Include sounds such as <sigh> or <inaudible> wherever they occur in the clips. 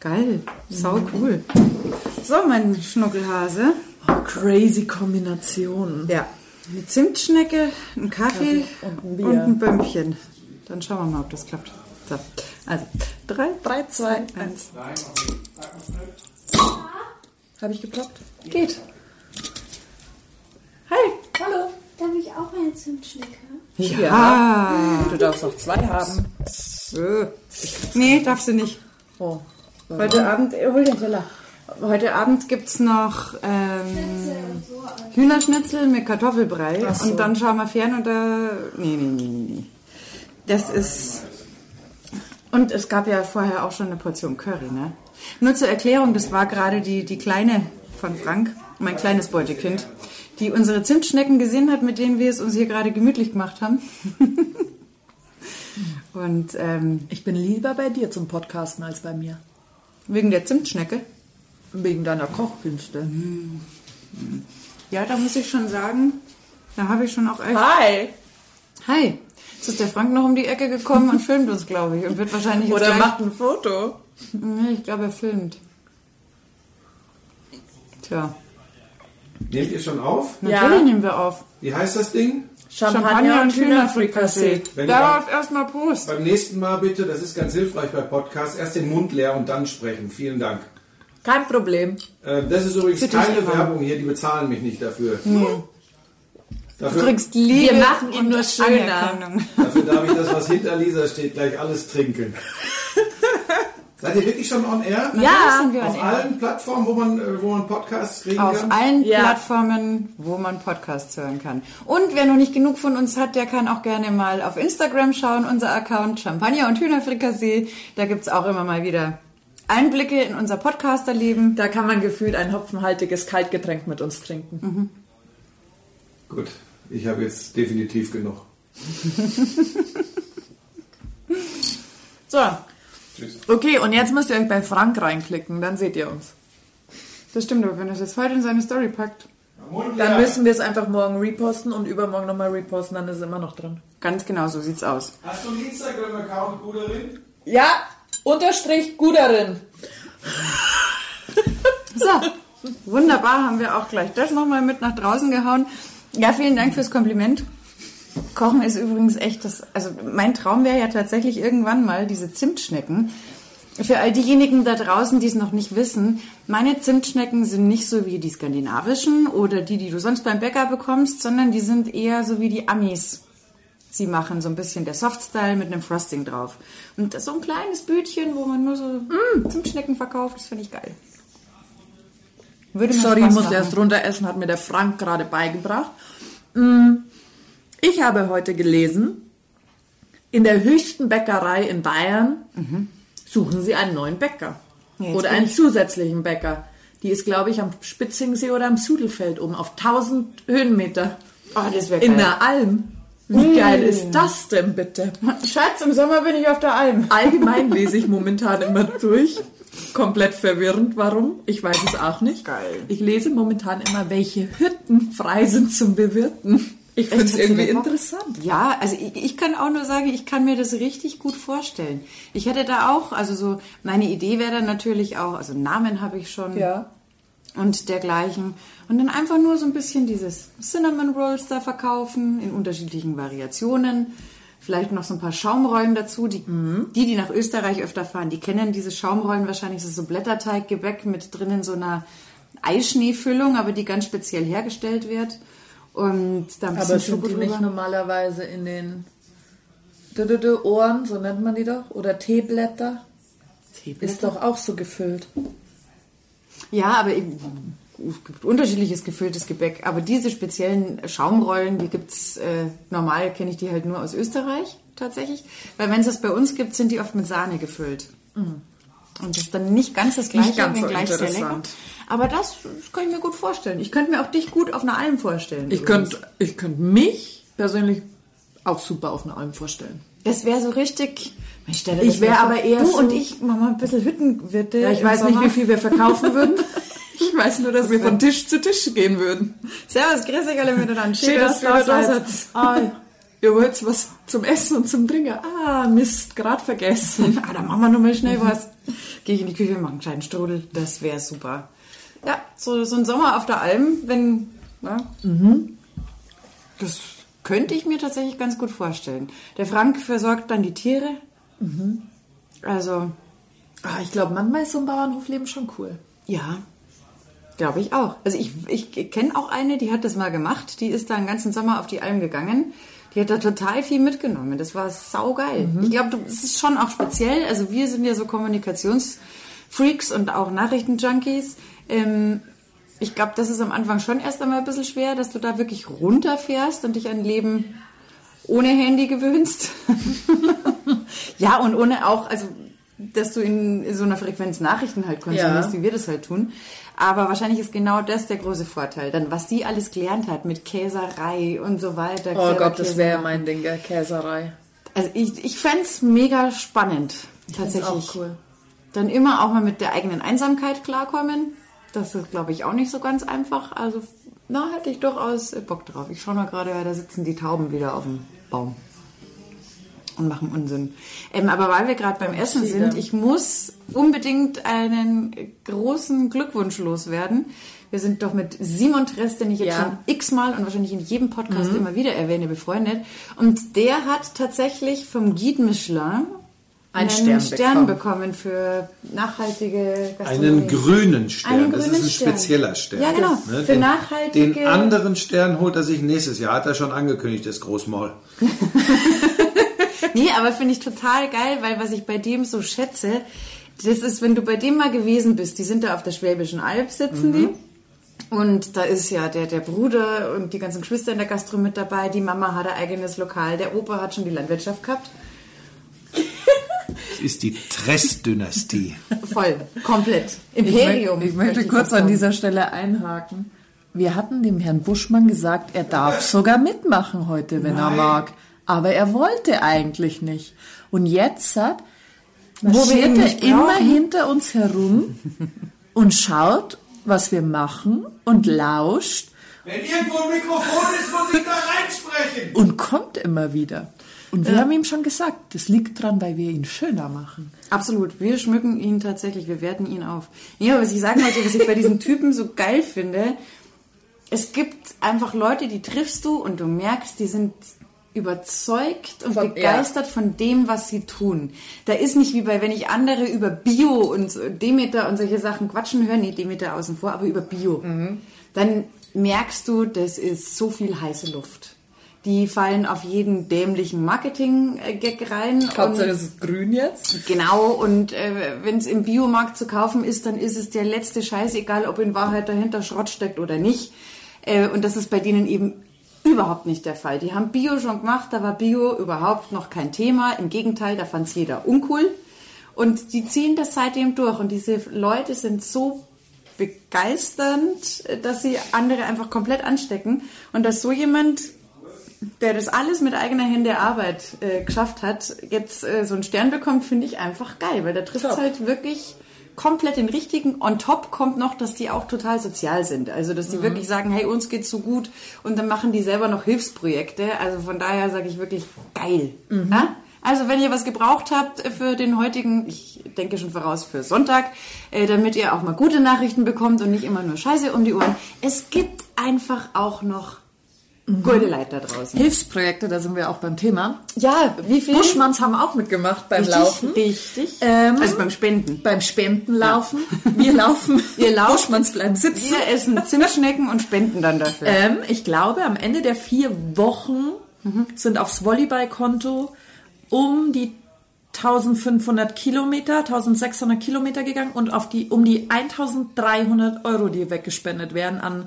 Geil, sau cool. So, mein Schnuckelhase. Oh, crazy Kombination. Ja, eine Zimtschnecke, ein Kaffee und ein Bier. und ein Bömmchen. Dann schauen wir mal, ob das klappt. So, also, drei, 3, 2, 1. eins. Habe ich geploppt? Geht. Hi. Hallo. Darf ich auch eine Zimtschnecke? Ja. Du darfst noch zwei haben. Nee, darf sie nicht. Oh. Heute Abend, äh, hol den Teller. Heute Abend gibt's noch ähm, Hühnerschnitzel mit Kartoffelbrei. So. Und dann schauen wir fern und da. Nee, nee, nee, nee, nee. Das ist. Und es gab ja vorher auch schon eine Portion Curry, ne? Nur zur Erklärung, das war gerade die, die Kleine von Frank, mein kleines Beutekind, die unsere Zimtschnecken gesehen hat, mit denen wir es uns hier gerade gemütlich gemacht haben. <laughs> und ähm, Ich bin lieber bei dir zum Podcasten als bei mir. Wegen der Zimtschnecke. Wegen deiner Kochkünste. Ja, da muss ich schon sagen, da habe ich schon auch echt. Hi. Hi, jetzt ist der Frank noch um die Ecke gekommen und filmt uns, glaube ich. Und wird wahrscheinlich jetzt Oder gleich... macht ein Foto. Nee, ich glaube, er filmt. Tja, Nehmt ihr schon auf? natürlich Ja. nehmen wir auf. Wie heißt das Ding? Champagner, und Hühnerfrikassee. Wenn ihr Darauf erstmal Prost. Beim nächsten Mal bitte, das ist ganz hilfreich bei Podcasts, erst den Mund leer und dann sprechen. Vielen Dank. Kein Problem. Äh, Das ist übrigens Bitte keine. Werbung hier, die bezahlen mich nicht dafür. Du Dafür, kriegst Liebe Wir machen ihn nur schöner. Dafür darf ich das, was hinter Lisa steht, gleich alles trinken. Seid ihr wirklich schon on air? Natürlich sind wir Auf on air. allen Plattformen, wo man, äh, wo man Podcasts kriegen Auf kann? allen Ja. Plattformen, wo man Podcasts hören kann. Und wer noch nicht genug von uns hat, der kann auch gerne mal auf Instagram schauen, unser Account Champagner und Hühnerfrikassee. Da gibt's auch immer mal wieder Einblicke in unser Podcasterleben. Da kann man gefühlt ein hopfenhaltiges Kaltgetränk mit uns trinken. Gut, ich habe jetzt definitiv genug. <laughs> So, Tschüss. Okay, und jetzt müsst ihr euch bei Frank reinklicken, dann seht ihr uns. das stimmt, aber wenn er das jetzt heute in seine Story packt, Dann müssen wir es einfach morgen reposten und übermorgen nochmal reposten, dann ist es immer noch drin. ganz genau so sieht's aus. Hast du einen Instagram-Account, Guderin? Ja, unterstrich Guderin. So, wunderbar, haben wir auch gleich das nochmal mit nach draußen gehauen. Ja, vielen Dank fürs Kompliment. Kochen ist übrigens echt das, also mein Traum wäre ja tatsächlich irgendwann mal diese Zimtschnecken. Für all diejenigen da draußen, die es noch nicht wissen, meine Zimtschnecken sind nicht so wie die skandinavischen oder die, die du sonst beim Bäcker bekommst, sondern die sind eher so wie die Amis. Sie machen so ein bisschen der Softstyle mit einem Frosting drauf. Und das ist so ein kleines Bütchen, wo man nur so mm, Zimtschnecken verkauft, das finde ich geil. Würde Sorry, ich muss machen. erst runter essen, hat mir der Frank gerade beigebracht. Mm, Ich habe heute gelesen, in der höchsten Bäckerei in Bayern suchen sie einen neuen Bäcker. Ja, oder einen ich- zusätzlichen Bäcker. Die ist, glaube ich, am Spitzingsee oder am Sudelfeld oben auf 1000 Höhenmeter. Oh, das wäre In geil. der Alm. Wie geil ist das denn bitte? Schatz, im Sommer bin ich auf der Alm. Allgemein <laughs> lese ich momentan immer durch. Komplett verwirrend, warum? Ich weiß es auch nicht. Geil. Ich lese momentan immer, welche Hütten frei sind zum Bewirten. Ich finde es irgendwie interessant. Ja, also ich, ich kann auch nur sagen, ich kann mir das richtig gut vorstellen. Ich hätte da auch, also so, meine Idee wäre dann natürlich auch, also Namen habe ich schon Ja. und dergleichen. Und dann einfach nur so ein bisschen dieses Cinnamon Rolls da verkaufen in unterschiedlichen Variationen. Vielleicht noch so ein paar Schaumrollen dazu. Die, die, die nach Österreich öfter fahren, die kennen diese Schaumrollen wahrscheinlich. Das ist so Blätterteiggebäck mit drinnen so einer Eischneefüllung, aber die ganz speziell hergestellt wird. Und da ein bisschen Aber sind die nicht normalerweise in den dü- dü- dü Ohren, so nennt man die doch? Oder Teeblätter? Ist doch auch so gefüllt. Ja, aber eben, es gibt unterschiedliches gefülltes Gebäck. Aber diese speziellen Schaumrollen, die gibt's äh, normal, kenne ich die halt nur aus Österreich tatsächlich. Weil wenn es das bei uns gibt, sind die oft mit Sahne gefüllt. Und das ist dann nicht ganz das gleiche, ganz so wenngleich sehr lecker. Aber das, das kann ich mir gut vorstellen. Ich könnte mir auch dich gut auf einer Alm vorstellen. Ich übrigens. könnte ich könnt mich persönlich auch super auf eine Alm vorstellen. Das wäre so richtig. Ich das wär mal vor. aber eher Du so- und ich machen mal ein bisschen Hüttenwirte. Ja, ich weiß nicht, Sommer. wie viel wir verkaufen würden. <laughs> Ich weiß nur, dass wir von Tisch zu Tisch gehen würden. Servus, grüß euch alle miteinander. Schön, dass du da ihr wollt was zum Essen und zum Trinken. Ah, Mist, gerade vergessen. <laughs> Ah, dann machen wir noch mal schnell was. Gehe ich in die Küche und mache einen kleinen Strudel. Das wäre super. Ja, so, so ein Sommer auf der Alm, wenn. Ja, Das könnte ich mir tatsächlich ganz gut vorstellen. Der Frank versorgt dann die Tiere. Also, Ah, ich glaube, manchmal ist so ein Bauernhofleben schon cool. ja, glaube ich auch. Also ich, ich kenne auch eine, die hat das mal gemacht. Die ist da einen ganzen Sommer auf die Alm gegangen. Die hat da total viel mitgenommen. Das war saugeil. Ich glaube, es ist schon auch speziell. Also wir sind ja so Kommunikationsfreaks und auch Nachrichtenjunkies. Ähm, ich glaube, das ist am Anfang schon erst einmal ein bisschen schwer, dass du da wirklich runterfährst und dich an Leben ohne Handy gewöhnst. <laughs> ja, und ohne auch, also, dass du in so einer Frequenz Nachrichten halt konsumierst, Ja. wie wir das halt tun. Aber wahrscheinlich ist genau das der große Vorteil. Dann, was die alles gelernt hat mit Käserei und so weiter. Oh Gott, das wäre mein Ding, gell? Käserei. Also ich, ich fände es mega spannend, find's tatsächlich. auch cool. Dann immer auch mal mit der eigenen Einsamkeit klarkommen. Das ist, glaube ich, auch nicht so ganz einfach. Also, na, hätte ich durchaus Bock drauf. Ich schaue mal gerade, da sitzen die Tauben wieder auf dem Baum und machen Unsinn. Ähm, aber weil wir gerade beim Essen sind, ich muss unbedingt einen großen Glückwunsch loswerden. Wir sind doch mit Simon Tress, den ich jetzt Ja. schon x-mal und wahrscheinlich in jedem Podcast immer wieder erwähne, befreundet. Und der hat tatsächlich vom Guide Michelin Einen einen Stern bekommen für nachhaltige Gastronomie. Einen grünen Stern. Einen das ist ein Stern. spezieller Stern. Ja, genau. Ne, Für den, nachhaltige- Den anderen Stern holt er sich nächstes Jahr. Hat er schon angekündigt, das Großmaul. <laughs> <laughs> Nee, aber finde ich total geil, weil was ich bei dem so schätze, das ist, wenn du bei dem mal gewesen bist, die sind da auf der Schwäbischen Alb, sitzen die. Und da ist ja der, der Bruder und die ganzen Geschwister in der Gastro mit dabei. Die Mama hat ein eigenes Lokal. Der Opa hat schon die Landwirtschaft gehabt. Das ist die Tress-Dynastie. <laughs> Voll, komplett. Imperium. Ich, möchte möchte kurz an dieser Stelle einhaken. Wir hatten dem Herrn Buschmann gesagt, er darf sogar mitmachen heute, wenn er mag. Aber er wollte eigentlich nicht. Und jetzt hat, Wo wir marschiert ihn er nicht immer hinter uns herum und schaut, was wir machen und lauscht Wenn irgendwo ein Mikrofon ist, muss ich da reinsprechen. und kommt immer wieder. Und wir haben ihm schon gesagt, das liegt dran, weil wir ihn schöner machen. Absolut, wir schmücken ihn tatsächlich, wir werten ihn auf. Ja, was ich sagen wollte, was ich bei diesen <laughs> Typen so geil finde, es gibt einfach Leute, die triffst du und du merkst, die sind überzeugt und Von- begeistert von dem, was sie tun. Da ist nicht wie bei, wenn ich andere über Bio und Demeter und solche Sachen quatschen höre, nee, Demeter außen vor, aber über Bio. Dann merkst du, das ist so viel heiße Luft. Die fallen auf jeden dämlichen Marketing-Gag rein. und- es ist grün jetzt. Genau, und äh, wenn es im Biomarkt zu kaufen ist, dann ist es der letzte Scheiß, egal ob in Wahrheit dahinter Schrott steckt oder nicht. Äh, und das ist bei denen eben überhaupt nicht der Fall. Die haben Bio schon gemacht, da war Bio überhaupt noch kein Thema. Im Gegenteil, da fand es jeder uncool. Und die ziehen das seitdem durch. Und diese Leute sind so begeisternd, dass sie andere einfach komplett anstecken. Und dass so jemand der das alles mit eigener Hände Arbeit äh, geschafft hat, jetzt äh, so einen Stern bekommt, finde ich einfach geil, weil da trifft es halt wirklich komplett den richtigen. On top kommt noch, dass die auch total sozial sind. Also, dass die Mhm. wirklich sagen, hey, uns geht's so gut und dann machen die selber noch Hilfsprojekte. Also von daher sage ich wirklich geil. Mhm. Ja? Also wenn ihr was gebraucht habt für den heutigen, ich denke schon voraus für Sonntag, äh, damit ihr auch mal gute Nachrichten bekommt und nicht immer nur Scheiße um die Ohren. Es gibt einfach auch noch Mhm. gute Leute da draußen. Hilfsprojekte, da sind wir auch beim Thema. Ja, wie viel? Buschmanns haben auch mitgemacht beim richtig, Laufen. Richtig. Ähm, also beim Spenden. Beim Spendenlaufen. Wir laufen. <laughs> Ihr lauft. Buschmanns bleiben sitzen. Wir essen Zimtschnecken und spenden dann dafür. Ähm, ich glaube, am Ende der vier Wochen sind aufs Volleyballkonto um die 1500 Kilometer, 1600 Kilometer gegangen und auf die, um die 1300 Euro, die weggespendet werden an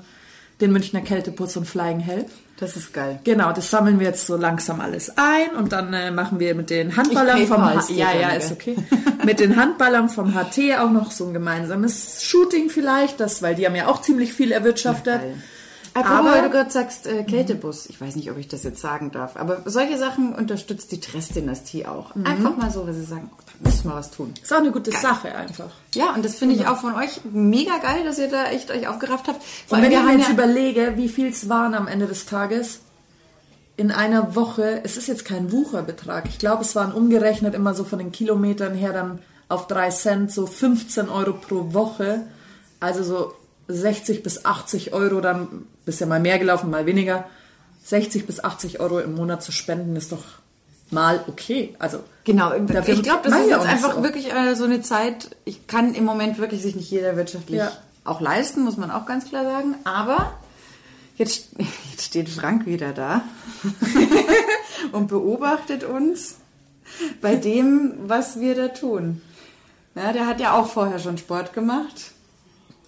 den Münchner Kälteputz und Flying Help. Das ist geil. Genau, das sammeln wir jetzt so langsam alles ein und dann äh, machen wir mit den Handballern vom H ja ja ist okay <laughs> mit den Handballern vom HT auch noch so ein gemeinsames Shooting vielleicht, das weil die haben ja auch ziemlich viel erwirtschaftet. Geil. Aber, Aber- weil du gerade sagst, äh, Kältebus, ich weiß nicht, ob ich das jetzt sagen darf, aber solche Sachen unterstützt die Tress-Dynastie auch. Mhm. Einfach mal so, weil sie sagen, müssen wir was tun. Ist auch eine gute Sache einfach. Ja, und das finde ich auch von euch mega geil, dass ihr da echt euch aufgerafft habt. Vor Und wenn ich mir jetzt ja, überlege, wie viel es waren am Ende des Tages, in einer Woche, es ist jetzt kein Wucherbetrag, ich glaube, es waren umgerechnet immer so von den Kilometern her dann auf 3 Cent, so 15 Euro pro Woche. Also so 60 bis 80 Euro, dann bist ja mal mehr gelaufen, mal weniger. 60 bis 80 Euro im Monat zu spenden ist doch mal okay. Also Genau, ich glaube, das ist jetzt einfach so. wirklich äh, so eine Zeit, ich kann im Moment wirklich sich nicht jeder wirtschaftlich Ja. auch leisten, muss man auch ganz klar sagen. Aber jetzt, <laughs> jetzt steht Frank wieder da <laughs> und beobachtet uns bei dem, was wir da tun. Ja, der hat ja auch vorher schon Sport gemacht.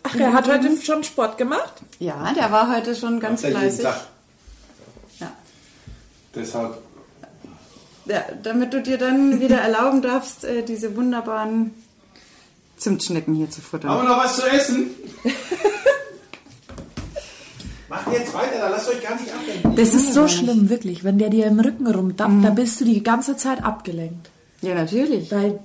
Ach, er hat heute schon Sport gemacht? Ja, der war heute schon ganz fleißig. Ja. Deshalb. Ja, damit du dir dann wieder erlauben darfst, äh, diese wunderbaren Zimtschnecken hier zu futtern. Haben wir noch was zu essen? <laughs> Macht jetzt weiter, da lasst euch gar nicht ablenken. Das ist so schlimm, wirklich. Wenn der dir im Rücken rumdappt, da bist du die ganze Zeit abgelenkt. Ja, natürlich. Weil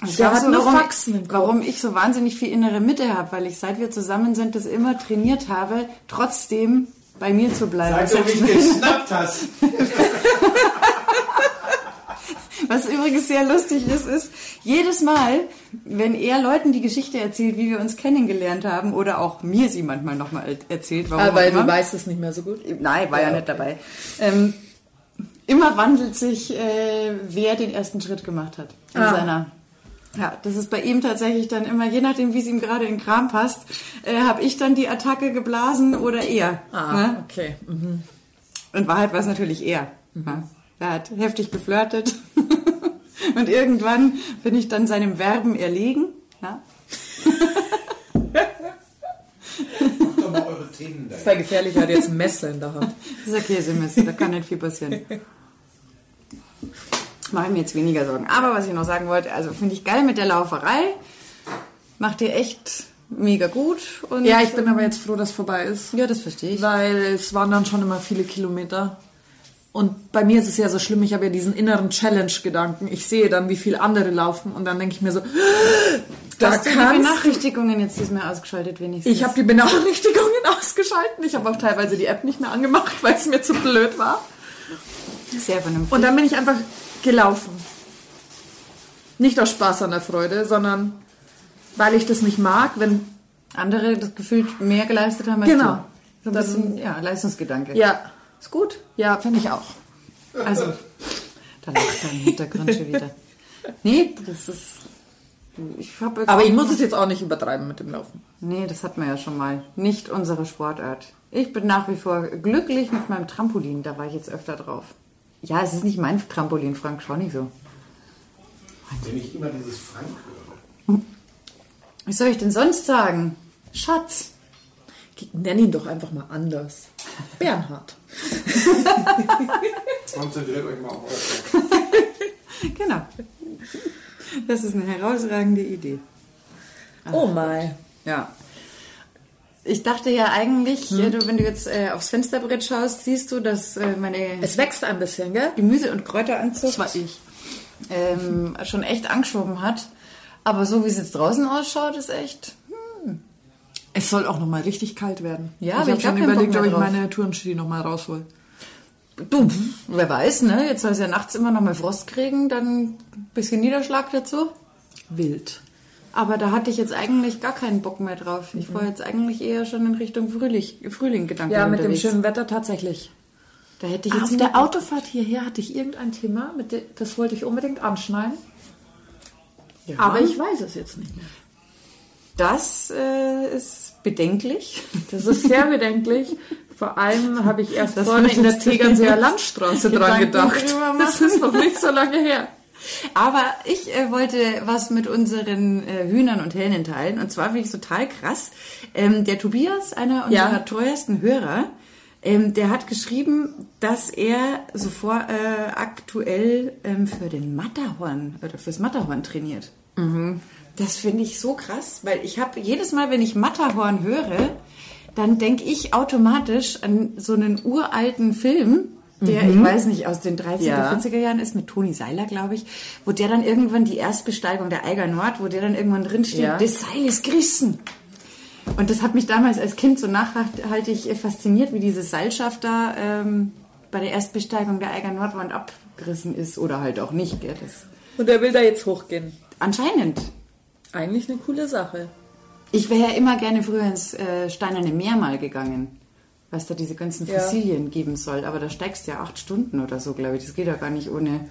Das Der hat nur warum, Faxen im Kopf. warum ich so wahnsinnig viel innere Mitte habe, weil ich seit wir zusammen sind, das immer trainiert habe, trotzdem bei mir zu bleiben. Sag du mich <laughs> geschnappt hast. <laughs> Was übrigens sehr lustig ist, ist, jedes Mal, wenn er Leuten die Geschichte erzählt, wie wir uns kennengelernt haben, oder auch mir sie manchmal nochmal erzählt, warum Ah, weil immer. du weißt es nicht mehr so gut. Nein, war ja, nicht dabei. Ähm, immer wandelt sich, äh, wer den ersten Schritt gemacht hat in Ah. seiner. Ja, das ist bei ihm tatsächlich dann immer, je nachdem, wie es ihm gerade in den Kram passt, äh, habe ich dann die Attacke geblasen oder er. Ah, Ne? okay. Mhm. In Wahrheit war es natürlich er. Ja. Er hat heftig geflirtet. <laughs> Und irgendwann bin ich dann seinem Werben erlegen. Ja. Macht doch mal eure Themen da. Das wäre gefährlich, er hat jetzt ein Messer in der Hand. Das ist ein Käsemesser, da kann nicht viel passieren. Mache ich mir jetzt weniger Sorgen. Aber was ich noch sagen wollte, also finde ich geil mit der Lauferei. Macht dir echt mega gut. Und Ja, ich bin aber jetzt froh, dass es vorbei ist. Ja, das verstehe ich. Weil es waren dann schon immer viele Kilometer. Und bei mir ist es ja so schlimm, ich habe ja diesen inneren Challenge-Gedanken. Ich sehe dann, wie viele andere laufen und dann denke ich mir so, da Hast du die Benachrichtigungen jetzt diesmal ausgeschaltet wenigstens? Ich habe die Benachrichtigungen <laughs> ausgeschalten. Ich habe auch teilweise die App nicht mehr angemacht, weil es mir zu blöd war. sehr vernünftig. Und dann bin ich einfach gelaufen. Nicht aus Spaß an der Freude, sondern weil ich das nicht mag, wenn andere das Gefühl mehr geleistet haben als Genau. du. So ein bisschen, ja, Leistungsgedanke. ja, Ist gut. ja, finde ich auch. Also, da lacht im Hintergrund schon wieder. Nee, das ist... Ich habe Aber ich muss es jetzt auch nicht übertreiben mit dem Laufen. Nee, das hat man ja schon mal. Nicht unsere Sportart. Ich bin nach wie vor glücklich mit meinem Trampolin. Da war ich jetzt öfter drauf. Ja, es ist nicht mein Trampolin, Frank. Schau nicht so. Wenn ich immer dieses Frank höre. Was soll ich denn sonst sagen? Schatz. Nenn ihn doch einfach mal anders. <laughs> Bernhard. <laughs> Konzentriert euch mal auf euer Genau. Das ist eine herausragende Idee. Oh mein. Ja. Ich dachte ja eigentlich, ja, du, wenn du jetzt äh, aufs Fensterbrett schaust, siehst du, dass äh, meine Es wächst ein bisschen, gell? Gemüse- und Kräuteranzucht Das war ich. ähm, schon echt angeschoben hat. Aber so wie es jetzt draußen ausschaut, ist echt. Es soll auch noch mal richtig kalt werden. Ja, ich habe schon überlegt, ob ich meine Turnschuhe noch mal raushol. Du, wer weiß, ne? Jetzt soll es ja nachts immer noch mal Frost kriegen, dann ein bisschen Niederschlag dazu. Wild. Aber da hatte ich jetzt eigentlich gar keinen Bock mehr drauf. Ich war jetzt eigentlich eher schon in Richtung Frühling, Frühling Gedanken Ja, mit unterwegs. dem schönen Wetter tatsächlich. Da hätte ich Auf jetzt mehr der. Autofahrt hierher hatte ich irgendein Thema, mit de- das wollte ich unbedingt anschneiden. Ja. Aber ich weiß es jetzt nicht mehr. Das äh, ist bedenklich. Das ist sehr bedenklich. Vor allem habe ich erst Das vorhin in der Tegernseer Landstraße dran gedacht. Das ist noch nicht so lange her. Aber ich äh, wollte was mit unseren äh, Hühnern und Hähnen teilen. Und zwar finde ich total krass. Ähm, der Tobias, einer unserer Ja. treuesten Hörer, ähm, der hat geschrieben, dass er sofort äh, aktuell ähm, für den Matterhorn oder fürs Matterhorn trainiert. Das finde ich so krass, weil ich habe jedes Mal, wenn ich Matterhorn höre, dann denke ich automatisch an so einen uralten Film, der, ich weiß nicht, aus den 30er, Ja. 40er Jahren ist, mit Toni Seiler, glaube ich, wo der dann irgendwann die Erstbesteigung der Eiger Nord, wo der dann irgendwann drin steht, Ja. das Seil ist gerissen. Und das hat mich damals als Kind so nachhaltig fasziniert, wie diese Seilschaft da ähm, bei der Erstbesteigung der Eiger Nordwand abgerissen ist oder halt auch nicht. Gell? Das, Und er will da jetzt hochgehen. anscheinend. Eigentlich eine coole Sache. Ich wäre ja immer gerne früher ins äh, Steinerne Meer mal gegangen, weil es da diese ganzen Ja. Fossilien geben soll. Aber da steigst du ja acht Stunden oder so, glaube ich. Das geht ja gar nicht ohne.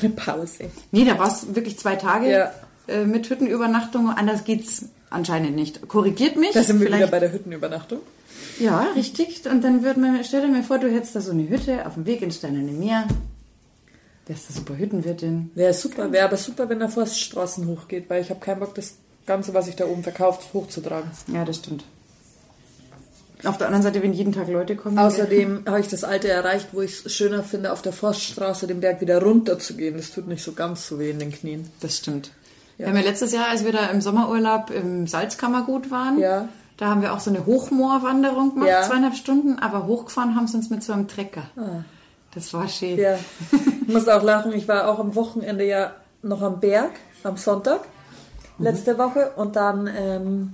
Ohne Pause. Nee, da war es wirklich zwei Tage Ja. äh, mit Hüttenübernachtung. Anders geht's anscheinend nicht. Korrigiert mich. Da sind wir wieder bei der Hüttenübernachtung. Ja, richtig. Und dann würde man, stell dir mal vor, du hättest da so eine Hütte auf dem Weg ins Steinerne Meer. Wärst da super Hüttenwirtin. Wäre super, wäre aber super, wenn er vor Straßen hochgeht, weil ich habe keinen Bock, das Ganze, was ich da oben verkauft, hochzutragen. Ja, das stimmt. Auf der anderen Seite, wenn jeden Tag Leute kommen. Außerdem habe ich das Alte erreicht, wo ich es schöner finde, auf der Forststraße den Berg wieder runter zu gehen. Das tut nicht so ganz so weh in den Knien. Das stimmt. Wir haben ja letztes Jahr, als wir da im Sommerurlaub im Salzkammergut waren, Ja. da haben wir auch so eine Hochmoorwanderung gemacht, Ja. zweieinhalb Stunden, aber hochgefahren haben sie uns mit so einem Trecker. Das war schön. Ja, ich muss auch lachen. Ich war auch am Wochenende ja noch am Berg, am Sonntag, letzte Woche. Und dann, ähm,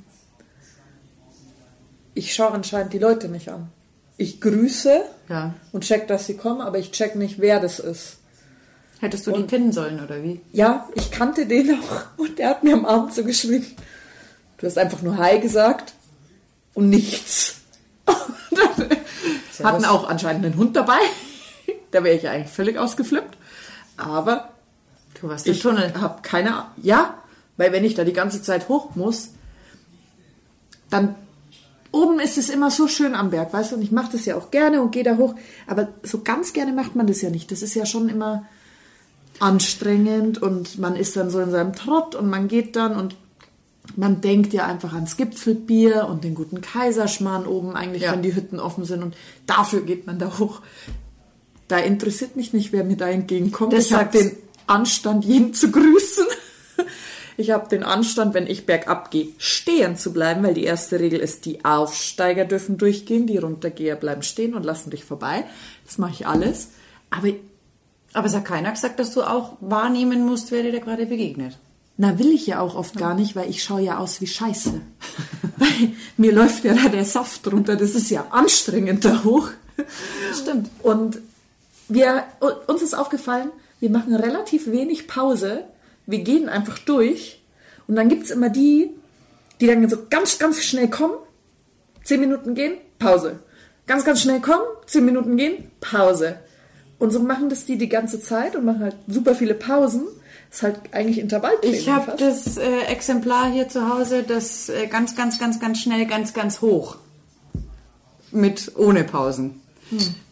ich schaue anscheinend die Leute nicht an. Ich grüße Ja. und check, dass sie kommen, aber ich check nicht, wer das ist. Hättest du die kennen sollen, oder wie? Ja, ich kannte den <laughs> auch und der hat mir am Abend so geschrieben, du hast einfach nur Hi gesagt und nichts. <laughs> <laughs> Hatten auch anscheinend einen Hund dabei. Da wäre ich ja eigentlich völlig ausgeflippt. Aber Du warst im ich Tunnel. habe keine Ahnung. Ja, weil wenn ich da die ganze Zeit hoch muss, dann oben ist es immer so schön am Berg, weißt du, und ich mache das ja auch gerne und gehe da hoch, aber so ganz gerne macht man das ja nicht. Das ist ja schon immer anstrengend und man ist dann so in seinem Trott und man geht dann und man denkt ja einfach ans Gipfelbier und den guten Kaiserschmarrn oben eigentlich, Ja. wenn die Hütten offen sind und dafür geht man da hoch. Da interessiert mich nicht, wer mir da entgegenkommt. Das ich habe den Anstand, jeden zu grüßen. <laughs> Ich habe den Anstand, wenn ich bergab gehe, stehen zu bleiben, weil die erste Regel ist, die Aufsteiger dürfen durchgehen, die Runtergeher bleiben stehen und lassen dich vorbei. Das mache ich alles. Aber Aber es hat keiner gesagt, dass du auch wahrnehmen musst, wer dir da gerade begegnet. na, will ich ja auch oft gar nicht, weil ich schaue ja aus wie Scheiße. <laughs> weil mir läuft ja da der Saft runter. Das ist ja anstrengend da hoch. Stimmt. Und wir, uns ist aufgefallen, wir machen relativ wenig Pause. Wir gehen einfach durch. Und dann gibt es immer die, die dann so ganz, ganz schnell kommen, zehn Minuten gehen, Pause. Ganz, ganz schnell kommen, zehn Minuten gehen, Pause. Und so machen das die die ganze Zeit und machen halt super viele Pausen. ist halt eigentlich Intervalltraining Ich habe das äh, Exemplar hier zu Hause, das äh, ganz, ganz, ganz, ganz schnell, ganz, ganz hoch. Mit ohne Pausen.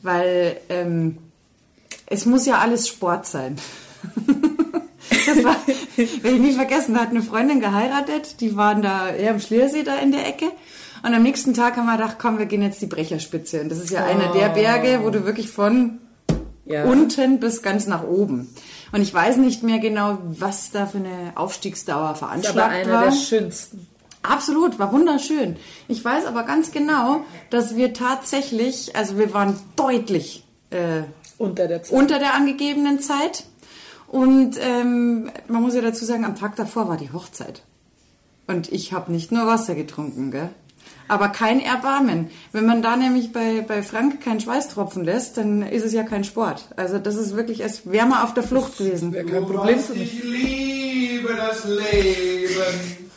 Weil ähm, es muss ja alles Sport sein. <laughs> das war, werde ich nie vergessen, da hat eine Freundin geheiratet, die waren da eher am Schliersee da in der Ecke. Und am nächsten Tag haben wir gedacht, komm, wir gehen jetzt die Brecherspitze. Und das ist ja einer der Berge, wo du wirklich von Ja. unten bis ganz nach oben. Und ich weiß nicht mehr genau, was da für eine Aufstiegsdauer ist aber veranschlagt einer war. der schönsten. Absolut, war wunderschön. Ich weiß aber ganz genau, dass wir tatsächlich, also wir waren deutlich äh, Unter der Zeit. unter der angegebenen Zeit. Und ähm, man muss ja dazu sagen, am Tag davor war die Hochzeit. Und ich habe nicht nur Wasser getrunken, gell? Aber kein Erbarmen. Wenn man da nämlich bei, bei Frank keinen Schweiß tropfen lässt, dann ist es ja kein Sport. Also das ist wirklich, als wäre man auf der Flucht gewesen. Wäre kein Problem für mich. Ich liebe das Leben.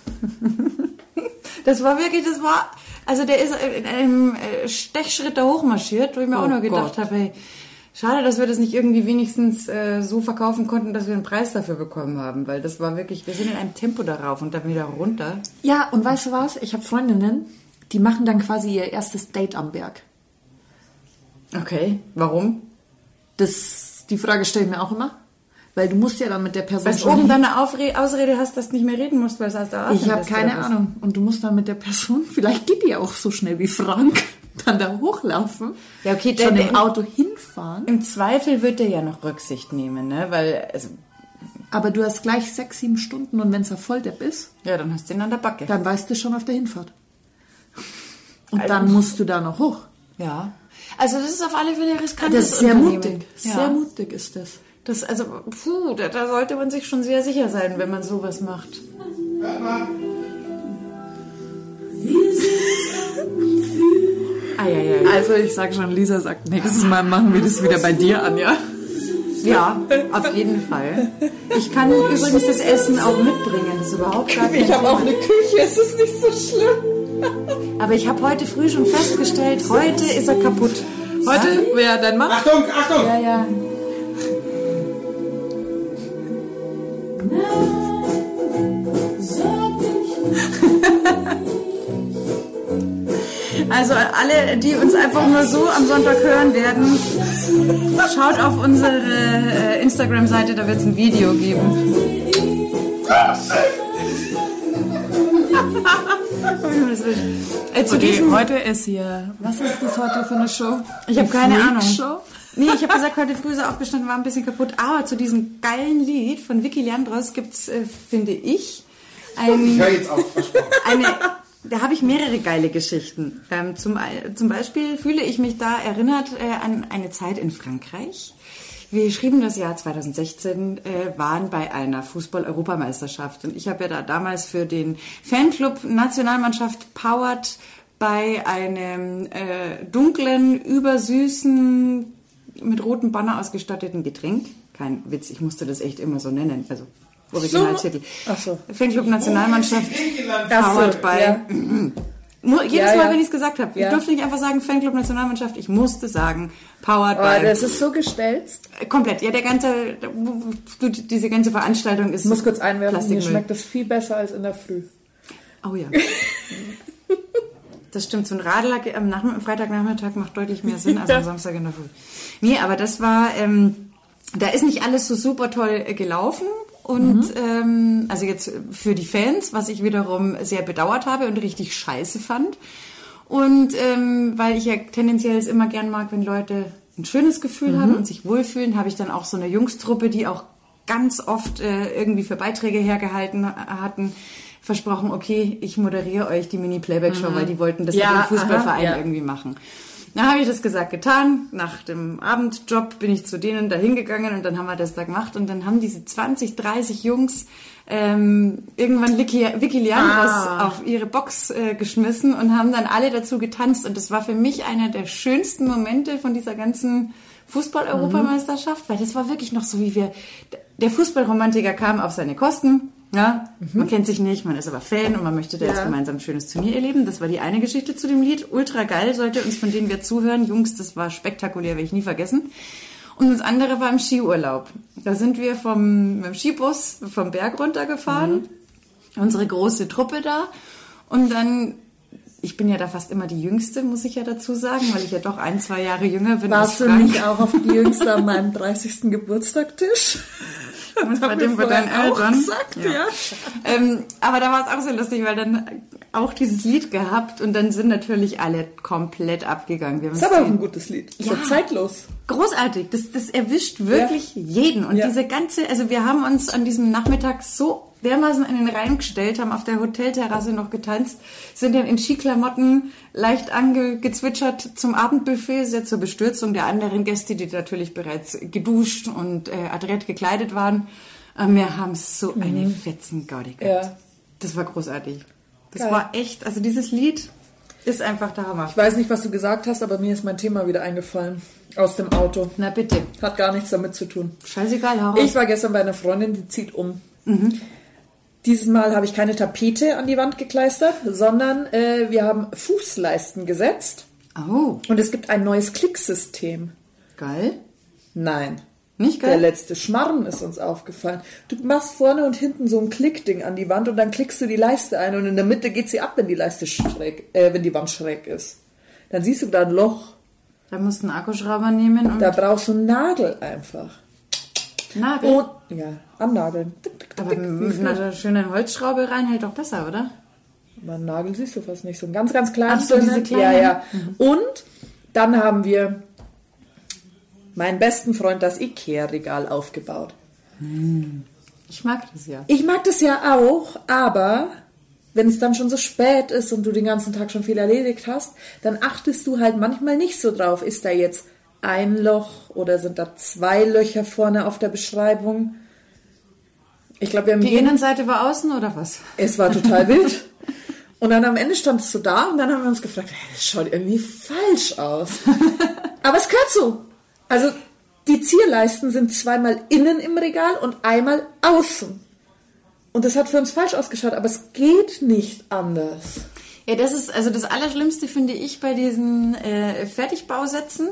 Das war wirklich, das war, also der ist in einem äh, Stechschritt da hochmarschiert, wo ich mir auch Oh nur gedacht Gott. habe, hey, schade, dass wir das nicht irgendwie wenigstens äh, so verkaufen konnten, dass wir einen Preis dafür bekommen haben, weil das war wirklich, wir sind in einem Tempo darauf und dann wieder runter. Ja, und weißt du was? Ich habe Freundinnen, die machen dann quasi ihr erstes Date am Berg. Okay, warum? Das, die Frage stelle ich mir auch immer. Weil du musst ja dann mit der Person Weil du oben dann eine Aufre Ausrede hast, dass du nicht mehr reden musst, weil es aus der Atmen Ich habe keine? Ahnung. Und du musst dann mit der Person, <laughs> vielleicht geht die ja auch so schnell wie Frank, dann da hochlaufen. Ja, okay, schon im Auto hinfahren. Im Zweifel wird er ja noch Rücksicht nehmen, ne? Weil, also, Aber du hast gleich sechs, sieben Stunden und wenn es ein Volldepp ist, ja, dann hast du ihn an der Backe. dann weißt du schon auf der Hinfahrt. Und Also- dann musst du da noch hoch. Ja. Also das ist auf alle Fälle riskant. Das ist sehr mutig. Ja. Sehr mutig ist das. Das, also, puh, da, da sollte man sich schon sehr sicher sein, wenn man sowas macht. Wir sind Ah, ja, ja, ja. Also ich sage schon, Lisa sagt, nächstes Mal machen wir das wieder bei dir an, ja? Ja, auf jeden Fall. Ich kann übrigens das Essen auch mitbringen. Das ist überhaupt gar kein Ich habe auch eine Küche, es ist nicht so schlimm. Aber ich habe heute früh schon festgestellt, heute ist er kaputt. Heute, wer dein Mann? Achtung, Achtung! Ja, ja. <laughs> Also alle, die uns einfach nur so am Sonntag hören werden, schaut auf unsere äh, Instagram-Seite, da wird es ein Video geben. äh, <laughs> zu Okay, diesem, heute ist hier, was ist das heute für eine Show? ich habe keine Ahnung. Show? Nee, ich habe gesagt, heute früh ist er aufgestanden, war ein bisschen kaputt. Aber zu diesem geilen Lied von Vicky Leandros gibt's, äh, finde ich, Ich ein, höre jetzt auf, versprochen. eine, da habe ich mehrere geile Geschichten. Ähm, zum, zum Beispiel fühle ich mich da erinnert äh, an eine Zeit in Frankreich. Wir schrieben das Jahr 2016, äh, waren bei einer Fußball-Europameisterschaft. Und ich habe ja da damals für den Fanclub Nationalmannschaft Powered bei einem äh, dunklen, übersüßen, mit rotem Banner ausgestatteten Getränk. Kein Witz, ich musste das echt immer so nennen. Also Originaltitel. Ach so. Fanclub Nationalmannschaft. Powered by. ja. <clears throat> Jedes Ja, Mal, ja. wenn ich es gesagt habe. Ja. Ich durfte nicht einfach sagen Fanclub Nationalmannschaft. Ich musste sagen Powered Oh, by. das ist so gestelzt. Komplett. Ja, der ganze, diese ganze Veranstaltung ist. Ich muss kurz einwerfen, mir schmeckt das viel besser als in der Früh. Oh ja. Das stimmt, so ein Radler am, Nachm am Freitagnachmittag macht deutlich mehr Sinn als am <laughs> Samstag in der Früh. Nee, aber das war, ähm, da ist nicht alles so super toll äh, gelaufen. Und ähm, also jetzt für die Fans, was ich wiederum sehr bedauert habe und richtig scheiße fand. Und ähm, weil ich ja tendenziell es immer gern mag, wenn Leute ein schönes Gefühl haben und sich wohlfühlen, habe ich dann auch so eine Jungstruppe, die auch ganz oft äh, irgendwie für Beiträge hergehalten hatten, versprochen, okay, ich moderiere euch die Mini-Playback-Show, weil die wollten das Ja, mit dem Fußballverein aha, ja. irgendwie machen. Dann habe ich das gesagt, getan. Nach dem Abendjob bin ich zu denen da hingegangen und dann haben wir das da gemacht und dann haben diese 20, 30 Jungs ähm, irgendwann Vicky, Vicky Leandros Ah. auf ihre Box äh, geschmissen und haben dann alle dazu getanzt und das war für mich einer der schönsten Momente von dieser ganzen Fußball-Europameisterschaft, weil das war wirklich noch so, wie wir, der Fußballromantiker kam auf seine Kosten, ja, man kennt sich nicht, man ist aber Fan und man möchte da jetzt Ja. gemeinsam ein schönes Turnier erleben. Das war die eine Geschichte zu dem Lied. Ultra geil, sollte uns von denen wir zuhören. Jungs, das war spektakulär, werde ich nie vergessen. Und das andere war im Skiurlaub. Da sind wir vom, mit dem Skibus vom Berg runtergefahren. Unsere große Truppe da. Und dann, ich bin ja da fast immer die Jüngste, muss ich ja dazu sagen, weil ich ja doch ein, zwei Jahre jünger bin Warst du nicht auch auf die Jüngste an <laughs> meinem 30. Geburtstagstisch? Und bei dem bei deinen Eltern. gesagt, ja. Ähm, aber da war es auch so lustig, weil dann auch dieses Lied gehabt und dann sind natürlich alle komplett abgegangen. Wir ist aber auch ein gutes Lied. Ja. ja. zeitlos. großartig. Das, das erwischt wirklich jeden. Und Ja. diese ganze, also wir haben uns an diesem Nachmittag so dermaßen in den Reim gestellt, haben auf der Hotelterrasse noch getanzt, sind dann in Skiklamotten leicht angezwitschert zum Abendbuffet, sehr zur Bestürzung der anderen Gäste, die natürlich bereits geduscht und äh, adrett gekleidet waren. Aber wir haben so eine Fetzengaudi gehabt. Ja. Das war großartig. Das Geil. war echt, also dieses Lied ist einfach der Hammer. Ich weiß nicht, was du gesagt hast, aber mir ist mein Thema wieder eingefallen. Aus dem Auto. Na bitte. Hat gar nichts damit zu tun. Scheißegal, hau. Ich war gestern bei einer Freundin, die zieht um. Dieses Mal habe ich keine Tapete an die Wand gekleistert, sondern äh, wir haben Fußleisten gesetzt Oh, und es gibt ein neues Klicksystem. geil. Nein. Nicht Der geil? letzte Schmarren ist uns aufgefallen. Du machst vorne und hinten so ein Klickding an die Wand und dann klickst du die Leiste ein und in der Mitte geht sie ab, wenn die Leiste schräg, äh, wenn die Wand schräg ist. Dann siehst du da ein Loch. Da musst du einen Akkuschrauber nehmen und Da brauchst du einen Nagel einfach. Nagel. Und, ja. Tick, tick, Aber mit einer schönen Holzschraube rein hält doch besser, oder? Einen Nagel siehst du fast nicht. So ein ganz, ganz kleines. Ach so, diese kleinen. Ja, ja. Und dann haben wir meinen besten Freund das Ikea-Regal aufgebaut. Ich mag das ja. Ich mag das ja auch, aber wenn es dann schon so spät ist und du den ganzen Tag schon viel erledigt hast, dann achtest du halt manchmal nicht so drauf. Ist da jetzt ein Loch oder sind da zwei Löcher vorne auf der Beschreibung? Ich glaube, wir haben Die Innenseite war außen oder was? es war total <laughs> wild. Und dann am Ende stand es so da und dann haben wir uns gefragt, hey, das schaut irgendwie falsch aus. <laughs> Aber es gehört so. Also die Zierleisten sind zweimal innen im Regal und einmal außen. Und das hat für uns falsch ausgeschaut, aber es geht nicht anders. Ja, das ist also das Allerschlimmste, finde ich, bei diesen äh, Fertigbausätzen,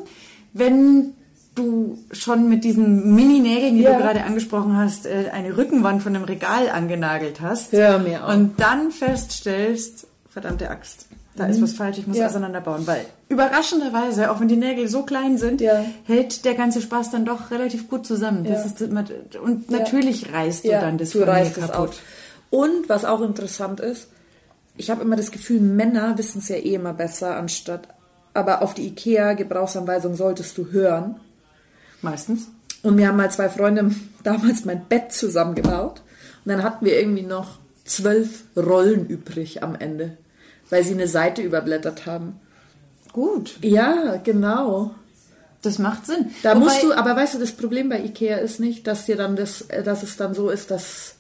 wenn du schon mit diesen Mini-Nägeln, die Ja. du gerade angesprochen hast, äh, eine Rückenwand von einem Regal angenagelt hast. Hör mir auf. Und dann feststellst, verdammte Axt, da ist was falsch, ich muss Mhm. Ja. auseinanderbauen. Weil überraschenderweise, auch wenn die Nägel so klein sind, Ja. hält der ganze Spaß dann doch relativ gut zusammen. Ja. ist und natürlich reißt du dann das du reißt kaputt. Und was auch interessant ist, ich habe immer das Gefühl, Männer wissen es ja eh immer besser, anstatt, aber auf die IKEA-Gebrauchsanweisung solltest du hören. Meistens. Und wir haben mal zwei Freunde <laughs> damals mein Bett zusammengebaut. Und dann hatten wir irgendwie noch zwölf Rollen übrig am Ende, weil sie eine Seite überblättert haben. Gut, Ja, genau. das macht Sinn. Da Wobei- musst du, aber weißt du, das Problem bei Ikea ist nicht, dass dir dann das, äh, dass es dann so ist, dass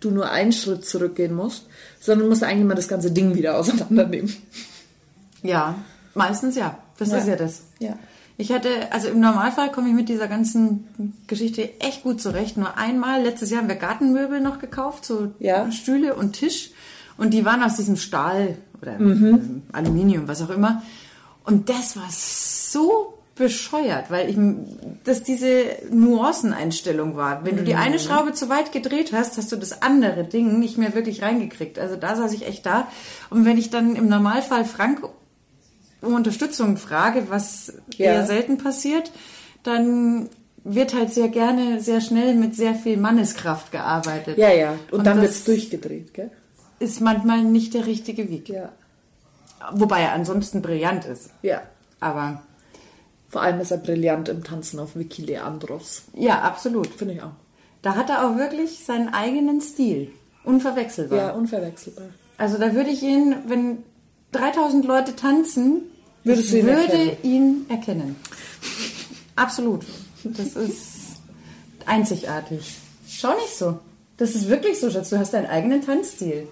du nur einen Schritt zurückgehen musst, sondern du musst eigentlich mal das ganze Ding wieder auseinandernehmen. Ja, meistens ja. Das Ja. ist ja das. Ja. Ich hatte, also im Normalfall komme ich mit dieser ganzen Geschichte echt gut zurecht. Nur einmal, letztes Jahr haben wir Gartenmöbel noch gekauft, so Ja. Stühle und Tisch. Und die waren aus diesem Stahl oder Mhm. ähm, Aluminium, was auch immer. Und das war so bescheuert, weil ich, dass diese Nuanceneinstellung war. Wenn du die Mhm. eine Schraube zu weit gedreht hast, hast du das andere Ding nicht mehr wirklich reingekriegt. Also da saß ich echt da. Und wenn ich dann im Normalfall Frank um Unterstützung frage, was Ja. eher selten passiert, dann wird halt sehr gerne, sehr schnell mit sehr viel Manneskraft gearbeitet. Ja, ja. Und, Und dann das- wird's durchgedreht, gell? Ist manchmal nicht der richtige Weg. Ja. Wobei er ansonsten brillant ist. Ja. Aber Vor allem ist er brillant im Tanzen auf Vicky Leandros. ja, absolut. Finde ich auch. Da hat er auch wirklich seinen eigenen Stil. Unverwechselbar. Ja, unverwechselbar. Also da würde ich ihn, wenn 3000 Leute tanzen, Würdest ich ihn würde erkennen? ihn erkennen. Absolut. Das ist einzigartig. Schau nicht so. Das ist wirklich so, Schatz. Du hast deinen eigenen Tanzstil.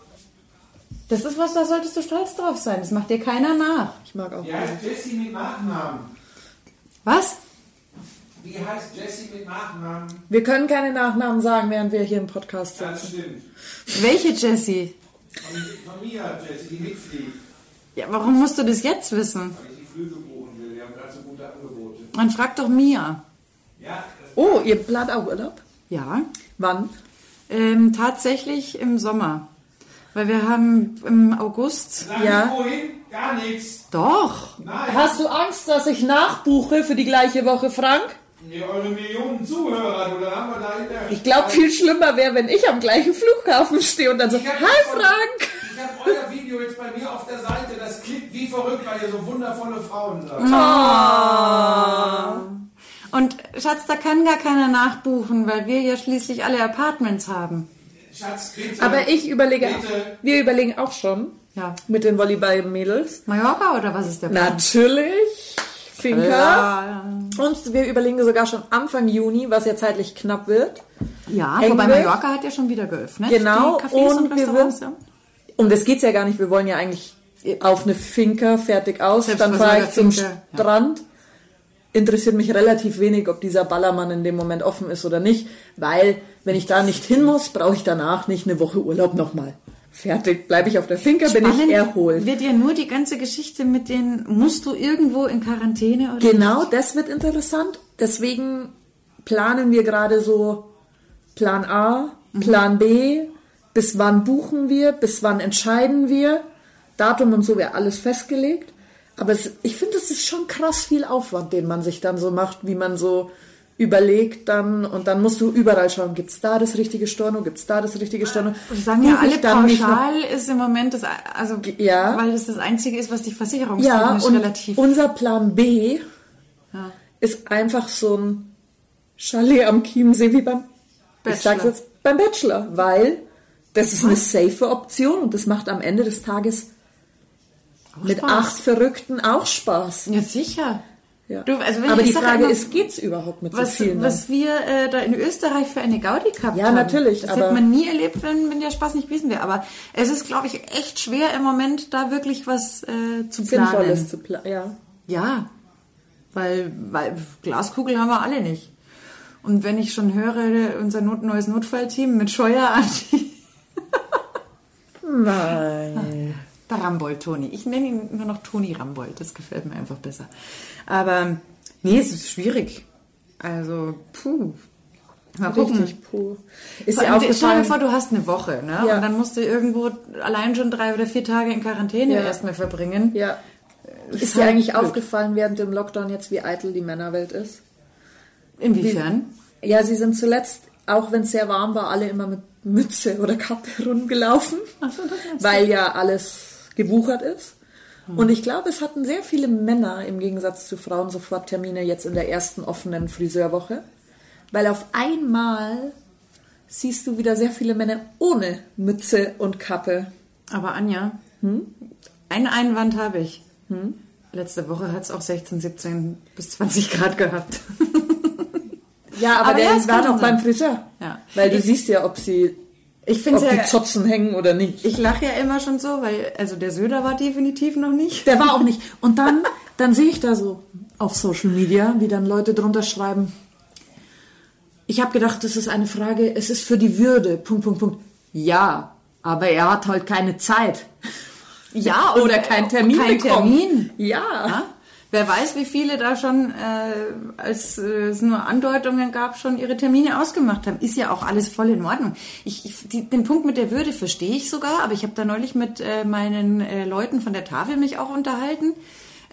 Das ist was, da solltest du stolz drauf sein. Das macht dir keiner nach. Ich mag auch. Wie heißt Jessie mit Nachnamen? Was? Wie heißt Jessie mit Nachnamen? Wir können keine Nachnamen sagen, während wir hier im Podcast Ja, das sitzen. stimmt. Welche Jessie? Von, von mir, Jessie, die mitfliegt. Ja, warum musst du das jetzt wissen? Weil ich die Flüge buchen will. Wir haben gerade so gute Angebote. Man fragt doch Mia. Ja, Oh, ihr plant auch Urlaub? Ja. Wann? Ähm, tatsächlich im Sommer. Weil wir haben im August. sag Ja. wohin, gar nichts. Doch. Nein. Hast du Angst, dass ich nachbuche für die gleiche Woche, Frank? Ihr eure Millionen Zuhörer, du, dann haben wir da in der... Ich glaube, viel schlimmer wäre, wenn ich am gleichen Flughafen stehe und dann so, hi Frank! Ich habe euer Video jetzt bei mir auf wie verrückt, weil ihr so wundervolle Frauen seid. Und Schatz, da kann gar keiner nachbuchen, weil wir ja schließlich alle Apartments haben. Schatz, bitte. Aber ich überlege, Bitte. wir überlegen auch schon Ja. mit den Volleyball-Mädels. Mallorca oder was ist der Plan? Natürlich, Finca. Ja, Und wir überlegen sogar schon Anfang Juni, was ja zeitlich knapp wird. ja Eng wobei. Mallorca hat ja schon wieder geöffnet. Genau, Die Cafés und, und wir würden- Um das geht's ja gar nicht. Wir wollen ja eigentlich auf eine Finca fertig aus. Dann fahre ich zum ja. Strand. Interessiert mich relativ wenig, ob dieser Ballermann in dem Moment offen ist oder nicht, weil wenn ich da nicht hin muss, brauche ich danach nicht eine Woche Urlaub nochmal. Fertig, bleibe ich auf der Finca, bin ich erholt. wird ja nur die ganze Geschichte mit den, musst du irgendwo in Quarantäne oder Genau, nicht? das wird interessant. Deswegen planen wir gerade so Plan A, Plan B, bis wann buchen wir, bis wann entscheiden wir. Datum und so wäre alles festgelegt. Aber es, ich finde, es ist schon krass viel Aufwand, den man sich dann so macht, wie man so überlegt dann und dann musst du überall schauen, gibt's da das richtige Storno, gibt's da das richtige Storno. Wir sagen ja alle pauschal ist im Moment das, also, Ja. weil das das einzige ist, was dich Ja, versicherungstechnisch und relativ. unser Plan B Ja. ist einfach so ein Chalet am Chiemsee wie beim Ich sag's Bachelor. jetzt beim Bachelor, weil das ist eine safe Option und das macht am Ende des Tages mit Spaß. acht Verrückten auch Spaß. Ja, sicher. Ja. Du, also wenn Aber ich die Frage immer, ist, geht's überhaupt mit was, so vielen? was wir äh, da in Österreich für eine Gaudi gehabt Ja, haben. natürlich, Das hätte man nie erlebt, wenn, wenn der Spaß nicht gewesen wäre. Aber es ist, glaube ich, echt schwer im Moment, da wirklich was äh, zu planen. Sinnvolles zu planen. Ja. Ja, weil, weil Glaskugel haben wir alle nicht. Und wenn ich schon höre, unser Not, neues Notfallteam mit Scheuer an die Nein. Der Rambold Toni. Ich nenne ihn nur noch Toni Rambold. Das gefällt mir einfach besser. Aber nee, es ist schwierig. Also, puh. Mal gucken. Richtig puh. Ist Vor dir allem, Stell dir aufgefallen? vor, du hast eine Woche, ne? Ja. Und dann musst du irgendwo allein schon drei oder vier Tage in Quarantäne Ja. erstmal verbringen. Ja. Ist Ist dir halt eigentlich blöd. aufgefallen während dem Lockdown jetzt, wie eitel die Männerwelt ist? Inwiefern? Ja, sie sind zuletzt, auch wenn es sehr warm war, alle immer mit Mütze oder Kappe <laughs> rumgelaufen, weil ja alles gewuchert ist. Und ich glaube, es hatten sehr viele Männer im Gegensatz zu Frauen sofort Termine jetzt in der ersten offenen Friseurwoche, weil auf einmal siehst du wieder sehr viele Männer ohne Mütze und Kappe. Aber Anja, Hm? einen Einwand habe ich. Letzte Woche hat es auch 16, 17 bis 20 Grad gehabt. Ja, aber, Aber ja, der es war kann doch sein. beim Friseur. Ja. Weil du siehst ja, ob sie Ich finde ob die ja, Zotzen hängen oder nicht. ich lache ja immer schon so, weil also der Söder war definitiv noch nicht. Der war auch nicht. Und dann, dann sehe ich da so auf Social Media, wie dann Leute drunter schreiben. Ich habe gedacht, das ist eine Frage, es ist für die Würde. Punkt, Punkt, Punkt. Ja, aber er hat halt keine Zeit. Ja, Oder keinen Termin kein bekommen. Termin. Ja. Ja? Wer weiß, wie viele da schon, äh, als äh, es nur Andeutungen gab, schon ihre Termine ausgemacht haben. Ist ja auch alles voll in Ordnung. Ich, ich, die, den Punkt mit der Würde verstehe ich sogar, aber ich habe da neulich mit äh, meinen äh, Leuten von der Tafel mich auch unterhalten,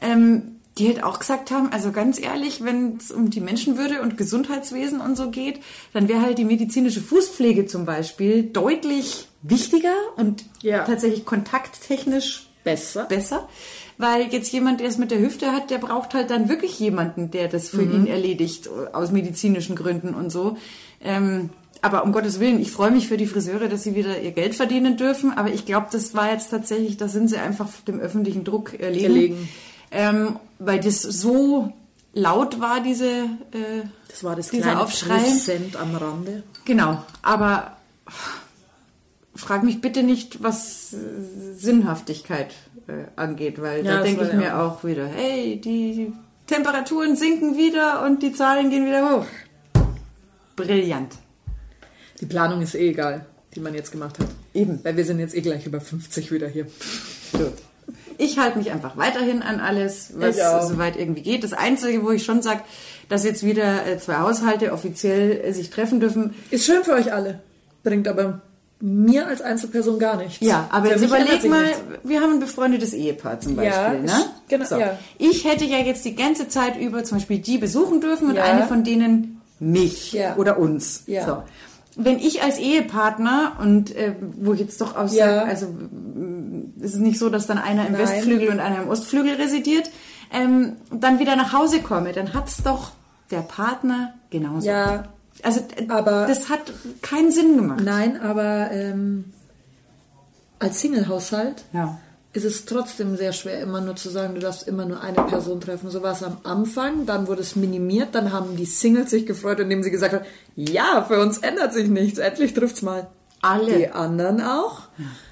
ähm, die halt auch gesagt haben, also ganz ehrlich, wenn es um die Menschenwürde und Gesundheitswesen und so geht, dann wäre halt die medizinische Fußpflege zum Beispiel deutlich wichtiger und Ja. tatsächlich kontakttechnisch Besser. besser. Weil jetzt jemand, der es mit der Hüfte hat, der braucht halt dann wirklich jemanden, der das für ihn erledigt, aus medizinischen Gründen und so. Ähm, aber um Gottes Willen, ich freue mich für die Friseure, dass sie wieder ihr Geld verdienen dürfen. Aber ich glaube, das war jetzt tatsächlich, da sind sie einfach dem öffentlichen Druck erlegen. Erlegen. Ähm, weil das so laut war, diese, äh, Das war das dieser kleine Aufschrei. Präsent am Rande. Genau, aber frag mich bitte nicht, was äh, Sinnhaftigkeit äh, angeht, weil Ja, da denke ich ja mir auch wieder, hey, die Temperaturen sinken wieder und die Zahlen gehen wieder hoch. Brillant. Die Planung ist eh egal, die man jetzt gemacht hat. Eben. Weil wir sind jetzt eh gleich über 50 wieder hier. Gut. Ich halte mich einfach weiterhin an alles, was soweit irgendwie geht. Das Einzige, wo ich schon sage, dass jetzt wieder äh, zwei Haushalte offiziell äh, sich treffen dürfen, Ist schön für euch alle. Bringt aber mir als Einzelperson gar nichts. Ja, aber Für jetzt überleg mal, nichts. wir haben ein befreundetes Ehepaar zum Beispiel. Ja, ne? genau, so. ja. Ich hätte ja jetzt die ganze Zeit über zum Beispiel die besuchen dürfen und Ja. eine von denen mich oder uns. Ja. So. Wenn ich als Ehepartner und äh, wo ich jetzt doch aus, also es ist nicht so, dass dann einer im Nein. Westflügel und einer im Ostflügel residiert, ähm, dann wieder nach Hause komme, dann hat's doch der Partner genauso. Ja, Also Aber- das hat keinen Sinn gemacht. nein, aber ähm, als Single-Haushalt Ja. ist es trotzdem sehr schwer, immer nur zu sagen, du darfst immer nur eine Person treffen. So war es am Anfang, dann wurde es minimiert, dann haben die Singles sich gefreut, indem sie gesagt haben, ja, für uns ändert sich nichts, endlich trifft's mal Alle. die anderen auch.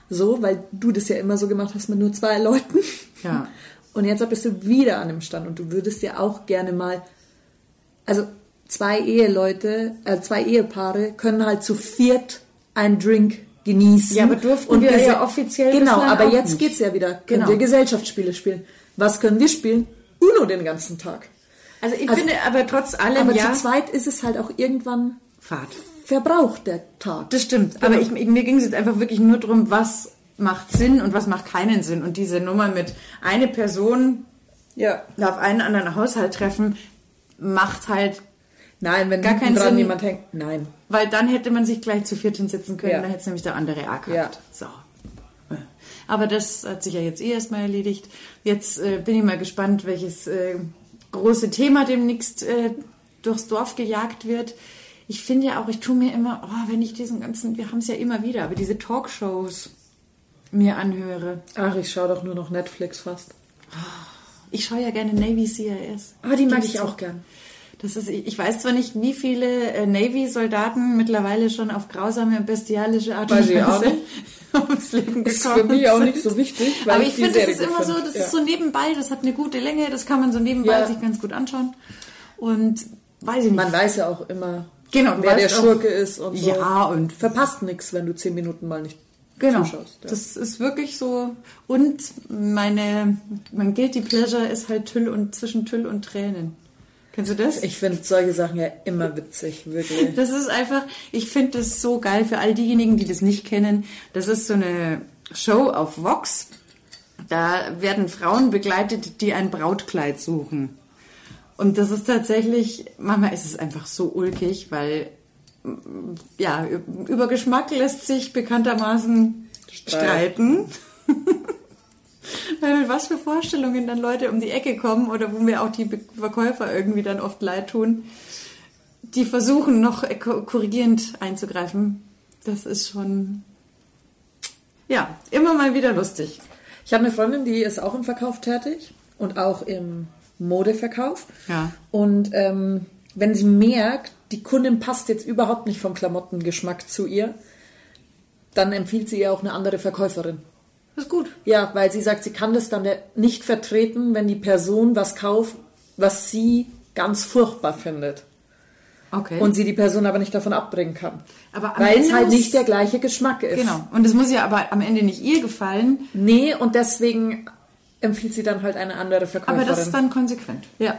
So, weil du das ja immer so gemacht hast mit nur zwei Leuten. Ja. Und jetzt bist du wieder an dem Stand und du würdest ja auch gerne mal, also zwei Eheleute, äh, zwei Ehepaare können halt zu viert einen Drink genießen. Ja, aber durften wir gese- ja offiziell Genau, aber jetzt nicht. geht's ja wieder. Können Genau. wir Gesellschaftsspiele spielen? Was können wir spielen? Uno den ganzen Tag. Also ich Also- finde aber trotz allem Aber ja zu zweit ist es halt auch irgendwann Fahrt. verbraucht, der Tag. Das stimmt. Aber ich, mir ging es jetzt einfach wirklich nur darum, was macht Sinn und was macht keinen Sinn. Und diese Nummer mit eine Person ja. auf einen anderen Haushalt treffen, macht halt, Nein, wenn Gar keinen dran Sinn. jemand hängt. Nein. weil dann hätte man sich gleich zu viert hinsetzen können, Ja. dann hätte es nämlich der andere auch gehabt. Ja. So. Aber das hat sich ja jetzt eh erstmal erledigt. Jetzt äh, bin ich mal gespannt, welches äh, große Thema demnächst äh, durchs Dorf gejagt wird. Ich finde ja auch, ich tue mir immer, oh, wenn ich diesen ganzen, wir haben es ja immer wieder, aber diese Talkshows mir anhöre. Ach, ich schaue doch nur noch Netflix fast. Ich schaue ja gerne Navy CIS. Aber die mag ich auch gern. Das ist, ich weiß zwar nicht, wie viele äh, Navy-Soldaten mittlerweile schon auf grausame und bestialische Art und Weise <laughs> ums Leben Ist gekommen für mich auch sind. nicht so wichtig, weil Aber ich finde, das ist immer so, das Ja. ist so nebenbei, das hat eine gute Länge, das kann man so nebenbei Ja. sich ganz gut anschauen. Und weiß ich nicht. Man weiß ja auch immer, Genau, wer der weißt auch- Schurke ist und so. Ja, und verpasst nichts, wenn du zehn Minuten mal nicht Genau. zuschaust. Ja. Das ist wirklich so. Und meine, mein Guilty Pleasure ist halt Tüll und zwischen Tüll und Tränen. Kennst du das? Ich finde solche Sachen ja immer witzig, wirklich. Das ist einfach, ich finde das so geil für all diejenigen, die das nicht kennen. Das ist so eine Show auf Vox. Da werden Frauen begleitet, die ein Brautkleid suchen. Und das ist tatsächlich, manchmal ist es einfach so ulkig, weil mm, ja, über Geschmack lässt sich bekanntermaßen streiten. <laughs> Weil mit was für Vorstellungen dann Leute um die Ecke kommen oder wo mir auch die Verkäufer irgendwie dann oft leid tun, die versuchen noch ko- korrigierend einzugreifen. Das ist schon, ja, immer mal wieder lustig. Ich habe eine Freundin, die ist auch im Verkauf tätig und auch im Modeverkauf. Ja. Und ähm, wenn sie merkt, die Kundin passt jetzt überhaupt nicht vom Klamottengeschmack zu ihr, dann empfiehlt sie ihr auch eine andere Verkäuferin. Das ist gut. Ja, weil sie sagt, sie kann das dann nicht vertreten, wenn die Person was kauft, was sie ganz furchtbar findet. Okay. Und sie die Person aber nicht davon abbringen kann. Aber weil es Ende halt muss- nicht der gleiche Geschmack ist. genau. Und es muss ja aber am Ende nicht ihr gefallen, Nee, und deswegen empfiehlt sie dann halt eine andere Verkäuferin. aber das ist dann konsequent. ja.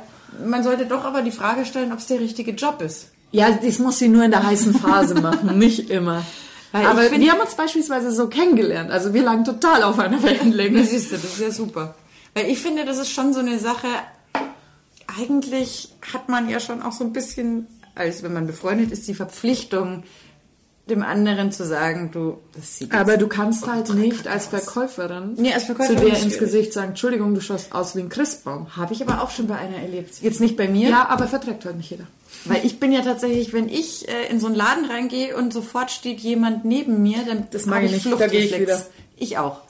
Man sollte doch aber die Frage stellen, ob es der richtige Job ist. Ja, das muss sie nur in der heißen Phase machen, <laughs> nicht immer. Weil Aber find- wir haben uns beispielsweise so kennengelernt. Also wir lagen total auf einer Wellenlänge. Das siehst du, das ist ja super. Weil ich finde, das ist schon so eine Sache, eigentlich hat man ja schon auch so ein bisschen, als wenn man befreundet ist, die Verpflichtung, dem anderen zu sagen, du, das sieht Aber du kannst halt nicht als Verkäuferin, Nee, als Verkäuferin zu dir ins. Gesicht sagen, Entschuldigung, du schaust aus wie ein Christbaum. Habe ich aber auch schon bei einer erlebt. Jetzt nicht bei mir, Ja, aber verträgt halt nicht jeder. weil ich bin ja tatsächlich, wenn ich äh, in so einen Laden reingehe und sofort steht jemand neben mir, dann Das mag ich nicht, da gehe ich wieder. Ich auch.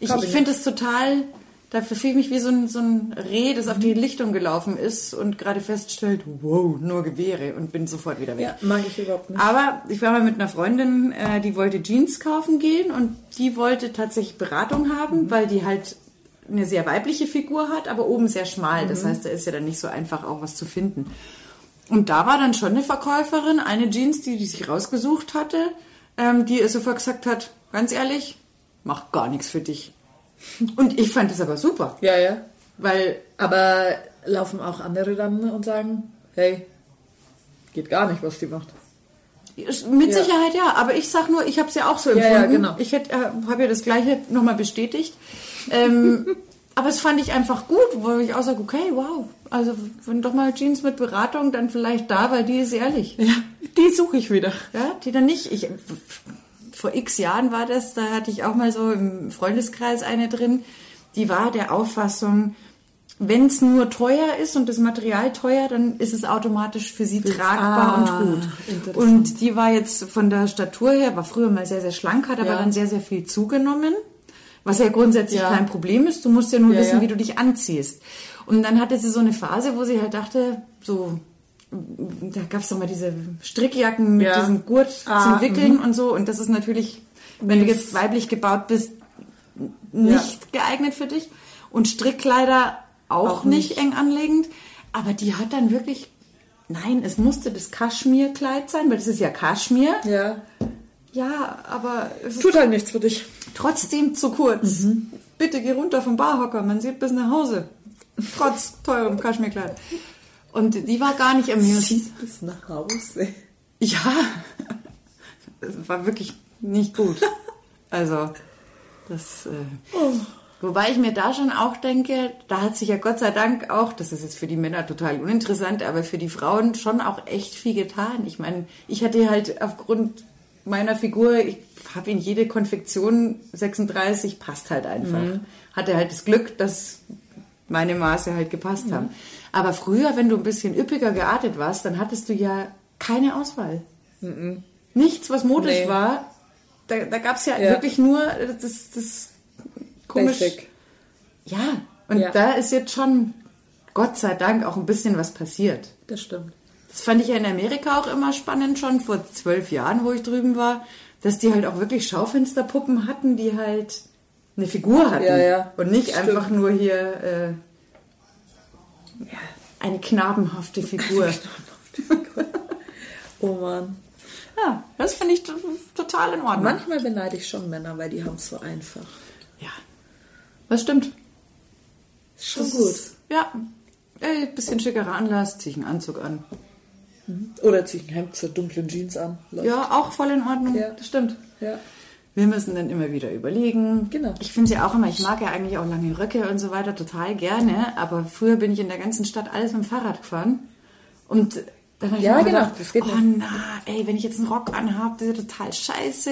Ich ich finde es total, dafür fühle ich mich wie so ein, so ein Reh, das auf die Lichtung gelaufen ist und gerade feststellt, wow, nur Gewehre und bin sofort wieder weg. Ja, mag ich überhaupt nicht. Aber ich war mal mit einer Freundin, äh, die wollte Jeans kaufen gehen und die wollte tatsächlich Beratung Mhm. haben, weil die halt eine sehr weibliche Figur hat, aber oben sehr schmal. Mhm. Das heißt, da ist ja dann nicht so einfach auch was zu finden. Und da war dann schon eine Verkäuferin, eine Jeans, die, die sich rausgesucht hatte, ähm, die ihr sofort gesagt hat, ganz ehrlich, macht gar nichts für dich. Und ich fand das aber super, Ja, ja. weil Aber laufen auch andere dann und sagen, hey, geht gar nicht, was die macht. Mit Ja. Sicherheit ja, aber ich sag nur, ich habe es ja auch so Ja, ja, empfunden. genau. Ich äh, habe ja das Gleiche nochmal bestätigt. Ähm, <laughs> aber es fand ich einfach gut, wo ich auch sage, okay, wow, also wenn doch mal Jeans mit Beratung, dann vielleicht da, weil die ist ehrlich. Ja, die suche ich wieder. Ja, die dann nicht. Ich, vor x Jahren war das, da hatte ich auch mal so im Freundeskreis eine drin, die war der Auffassung, wenn es nur teuer ist und das Material teuer, dann ist es automatisch für sie tragbar Ah, und gut. Und die war jetzt von der Statur her, war früher mal sehr, sehr schlank, hat aber Ja. dann sehr, sehr viel zugenommen. Was ja grundsätzlich Ja. kein Problem ist. Du musst ja nur Ja, wissen, wie du dich anziehst. Und dann hatte sie so eine Phase, wo sie halt dachte, so, da gab es doch mal diese Strickjacken mit Ja. diesem Gurt Ah, zum Wickeln und so. Und das ist natürlich, wenn du jetzt weiblich gebaut bist, nicht geeignet für dich. Und Strickkleider auch, Auch nicht, nicht. eng anlegend. Aber die hat dann wirklich, nein, es musste das Kaschmirkleid sein, weil das ist ja Kaschmir. Ja. Ja, aber es Tut halt nichts für dich. trotzdem zu kurz. Bitte geh runter vom Barhocker, man sieht bis nach Hause. Trotz teurem Kaschmirkleid. Und die war gar nicht amused. bis nach Hause. Ja, es war wirklich nicht gut. Also, das. Äh, Wobei ich mir da schon auch denke, da hat sich ja Gott sei Dank auch, das ist jetzt für die Männer total uninteressant, aber für die Frauen schon auch echt viel getan. Ich meine, ich hatte halt aufgrund meiner Figur, ich habe in jede Konfektion 36, passt halt einfach. Hatte halt das Glück, dass meine Maße halt gepasst haben. Aber früher, wenn du ein bisschen üppiger geartet warst, dann hattest du ja keine Auswahl. Nichts, was modisch Nee. war. Da, da gab es ja, Ja. wirklich nur das, das komisch. Basic. Ja, Und Ja. da ist jetzt schon, Gott sei Dank, auch ein bisschen was passiert. Das stimmt. Das fand ich ja in Amerika auch immer spannend schon vor zwölf Jahren, wo ich drüben war, dass die halt auch wirklich Schaufensterpuppen hatten, die halt eine Figur hatten. Ja, ja. Und nicht Stimmt. einfach nur hier äh, ja, eine knabenhafte Figur. <laughs> Oh Mann. ja, das finde ich total in Ordnung. Manchmal beneide ich schon Männer, weil die haben es so einfach. Ja, das stimmt. Schon Das gut. Ist, ja, ein bisschen schickerer Anlass, ziehe ich einen Anzug an. Oder zieh ich ein Hemd zur dunklen Jeans an. Läuft. Ja, auch voll in Ordnung. Ja. Das stimmt. Ja. Wir müssen dann immer wieder überlegen. Genau. Ich finde es ja auch immer, ich mag ja eigentlich auch lange Röcke und so weiter total gerne, aber früher bin ich in der ganzen Stadt alles mit dem Fahrrad gefahren. Und dann habe ich Ja, mir genau, gedacht, das geht oh nicht. na, ey, wenn ich jetzt einen Rock anhabe, das ist ja total scheiße.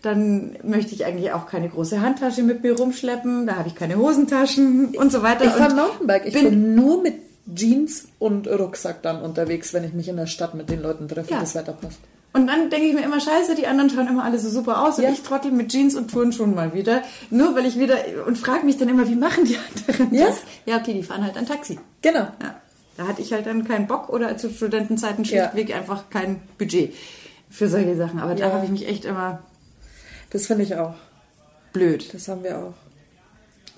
Dann möchte ich eigentlich auch keine große Handtasche mit mir rumschleppen, da habe ich keine Hosentaschen und so weiter. Ich fahre Mountainbike. Ich bin- bin, nur mit Jeans und Rucksack dann unterwegs, wenn ich mich in der Stadt mit den Leuten treffe Ja. und das Wetter passt. Und dann denke ich mir immer, scheiße, die anderen schauen immer alle so super aus und Ja. ich trottel mit Jeans und Turnschuhen mal wieder. Nur weil ich wieder, und frage mich dann immer, wie machen die anderen Ja. das? Ja, okay, die fahren halt ein Taxi. Genau. Ja. Da hatte ich halt dann keinen Bock oder zu Studentenzeiten Ja. schlichtweg einfach kein Budget für solche Sachen. Aber da Ja. habe ich mich echt immer Das finde ich auch. blöd. Das haben wir auch.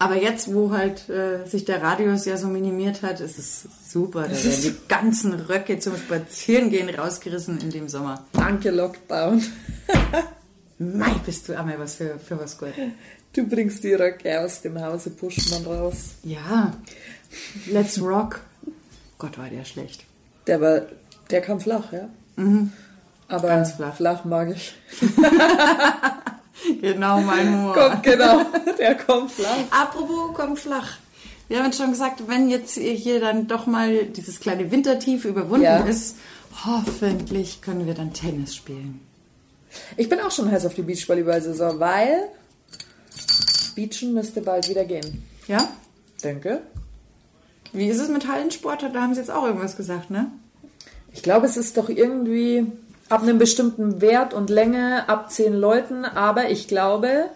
Aber jetzt, wo halt äh, sich der Radius ja so minimiert hat, ist es super. Da werden die ganzen Röcke zum Spazierengehen rausgerissen in dem Sommer. Danke, Lockdown. <laughs> Mei, bist du einmal was für, für was gut. Du bringst die Röcke aus dem Hause, pusht man raus. Ja, let's rock. Gott, war der schlecht. Der war, der kam flach, ja. Aber Ganz flach. flach mag ich. <laughs> Genau mein Humor. Kommt, genau. Der kommt flach. Apropos, komm flach. Wir haben jetzt schon gesagt, wenn jetzt hier dann doch mal dieses kleine Wintertief überwunden Ja. ist, hoffentlich können wir dann Tennis spielen. Ich bin auch schon heiß auf die Beachvolleyball-Saison, weil Beachen müsste bald wieder gehen. Ja? Denke. Wie ist es mit Hallensport? Da haben sie jetzt auch irgendwas gesagt, ne? Ich glaube, es ist doch irgendwie ab einem bestimmten Wert und Länge ab zehn Leuten, aber ich glaube,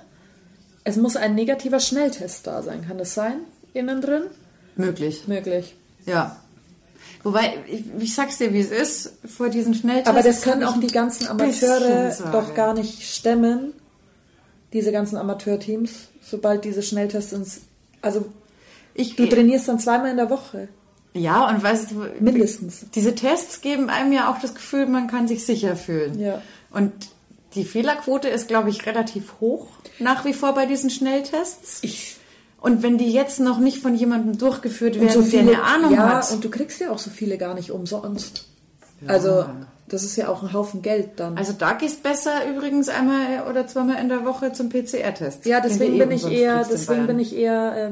es muss ein negativer Schnelltest da sein. Kann das sein? Innen drin? Möglich. Möglich. Ja. Wobei, ich, ich sag's dir, wie es ist, vor diesen Schnelltests. Aber das können auch die ganzen Amateure doch gar nicht stemmen. Diese ganzen Amateurteams, sobald diese Schnelltests ins. Also, Ich, du trainierst dann zweimal in der Woche. Ja, und weißt du, Mindestens. diese Tests geben einem ja auch das Gefühl, man kann sich sicher fühlen. Ja. Und die Fehlerquote ist, glaube ich, relativ hoch nach wie vor bei diesen Schnelltests. Ich, Und wenn die jetzt noch nicht von jemandem durchgeführt werden, so viele, der eine Ahnung ja, hat. und du kriegst ja auch so viele gar nicht umsonst. Also, das ist ja auch ein Haufen Geld dann. also da gehst besser übrigens einmal oder zweimal in der Woche zum PCR-Test. ja, deswegen bin ich eher, kriegst in deswegen Bayern. bin ich eher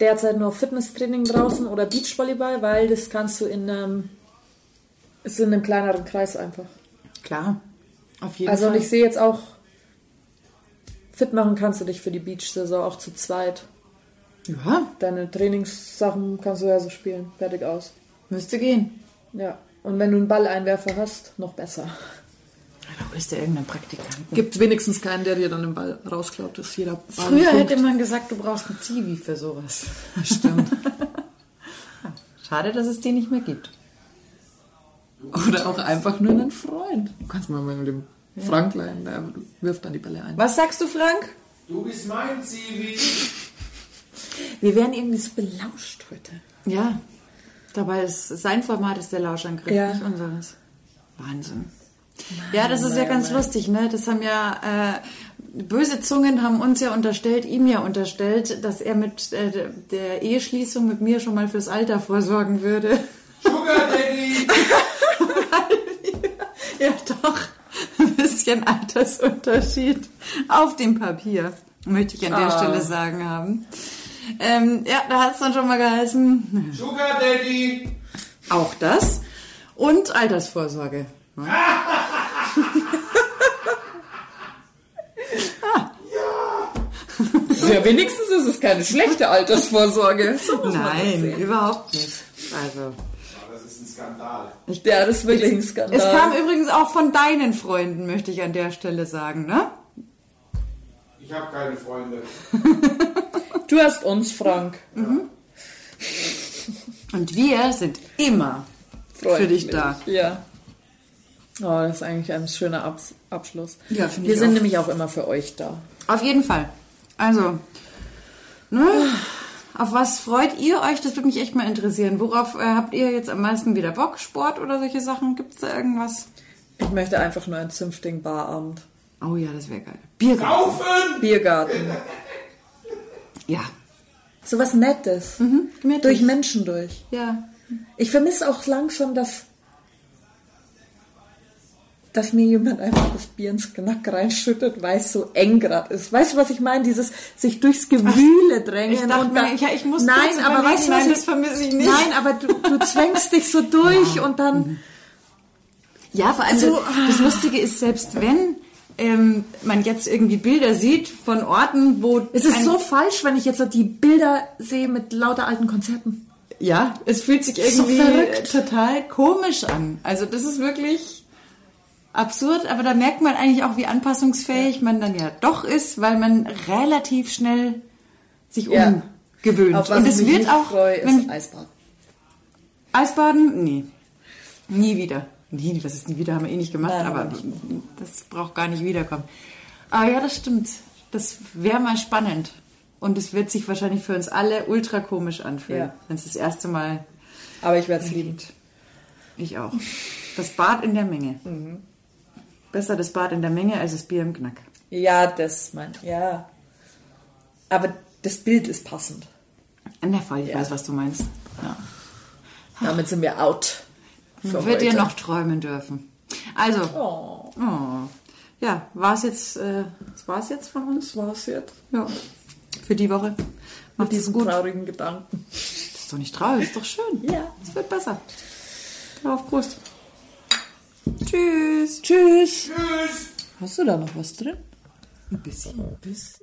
derzeit nur Fitnesstraining draußen oder Beachvolleyball, weil das kannst du in einem, ist in einem kleineren Kreis einfach. Klar, auf jeden Also und Fall. ich sehe jetzt auch, fit machen kannst du dich für die Beach-Saison auch zu zweit. ja, Deine Trainingssachen kannst du ja so spielen. Fertig aus. müsste gehen. Ja. Und wenn du einen Balleinwerfer hast, noch besser. Da bist du irgendein Praktikant. Gibt wenigstens keinen, der dir dann den Ball rausklaut. Das ist jeder Ball Früher ein hätte Punkt. man gesagt, du brauchst einen Zivi für sowas. Stimmt. <laughs> Schade, dass es die nicht mehr gibt. Oder auch einfach nur einen Freund. Du kannst mal mit dem Frank leihen, der wirft dann die Bälle ein. Was sagst du, Frank? Du bist mein Zivi. Wir werden irgendwie so belauscht heute. Ja, dabei ist sein Format ist der Lauschangriff, Ja. nicht unseres. Wahnsinn. Ja, das ist ja ganz lustig, ne? Das haben ja äh, böse Zungen haben uns ja unterstellt, ihm ja unterstellt, dass er mit äh, der Eheschließung mit mir schon mal fürs Alter vorsorgen würde. Sugar Daddy. <laughs> ja, doch. Ein bisschen Altersunterschied auf dem Papier, möchte ich an der Ah. Stelle sagen haben. Ähm, ja, da hat es dann schon mal geheißen, Sugar Daddy. Auch das. Und Altersvorsorge. Ja, wenigstens ist es keine schlechte Altersvorsorge. Nein, überhaupt nicht. Also. Aber das ist ein Skandal. Ja, das ist wirklich ein Skandal. Es kam übrigens auch von deinen Freunden, möchte ich an der Stelle sagen, ne? Ich habe keine Freunde. Du hast uns, Frank. Und wir sind immer Freut für dich da. Ja. Oh, das ist eigentlich ein schöner Abs Abschluss. Ja, finde Wir ich sind auch. nämlich auch immer für euch da. Auf jeden Fall. Also, ne? Auf was freut ihr euch? Das würde mich echt mal interessieren. Worauf äh, habt ihr jetzt am meisten wieder Bock? Sport oder solche Sachen? Gibt es da irgendwas? Ich möchte einfach nur einen zünftigen Barabend. Oh ja, das wäre geil. Biergarten. Kaufen! Biergarten. Ja. So was Nettes. gemütlich. Durch Menschen durch. Ja. Ich vermisse auch langsam, dass, dass mir jemand einfach das Bier ins Knack reinschüttet, weil es so eng gerade ist. Weißt du, was ich meine? Dieses sich durchs Gewühle drängen. Ich dachte und mir, da- ich, muss Nein, aber weißt du, nein, ich, das vermisse ich nicht. Nein, aber du, du zwängst dich so durch und dann... Ja, vor allem So, das, das Lustige ist, selbst wenn ähm, man jetzt irgendwie Bilder sieht von Orten, wo Es ist so falsch, wenn ich jetzt so die Bilder sehe mit lauter alten Konzerten. Ja, es fühlt sich So irgendwie verrückt. total komisch an. Also das ist wirklich absurd, aber da merkt man eigentlich auch, wie anpassungsfähig man dann ja doch ist, weil man relativ schnell sich Ja. umgewöhnt. Und es wird nicht auch freue, wenn, ist Eisbad. Eisbaden, nee, nie wieder. Nie, was ist nie wieder, haben wir eh nicht gemacht, Nein, aber wir das braucht gar nicht wiederkommen. Aber ja, das stimmt. Das wäre mal spannend. Und es wird sich wahrscheinlich für uns alle ultra komisch anfühlen, Ja. wenn es das erste Mal Aber ich werde es lieben. Ich auch. Das Bad in der Menge. Mhm. Besser das Bad in der Menge als das Bier im Knack. Ja, das mein, ja. Aber das Bild ist passend. In der Fall, ich Ja. weiß, was du meinst. Ja. Damit sind wir out. Für Wird ihr noch träumen dürfen. Also, Oh, oh. ja, war es jetzt, äh, das war es jetzt von uns? das war's jetzt. Ja. Für die Woche. Mit Macht es diesen gut. traurigen Gedanken. Das ist doch nicht traurig, ist doch schön. Ja. Es wird besser. Auf Prost. Tschüss. Tschüss. Tschüss! Hast du da noch was drin? Ein bisschen. Bis.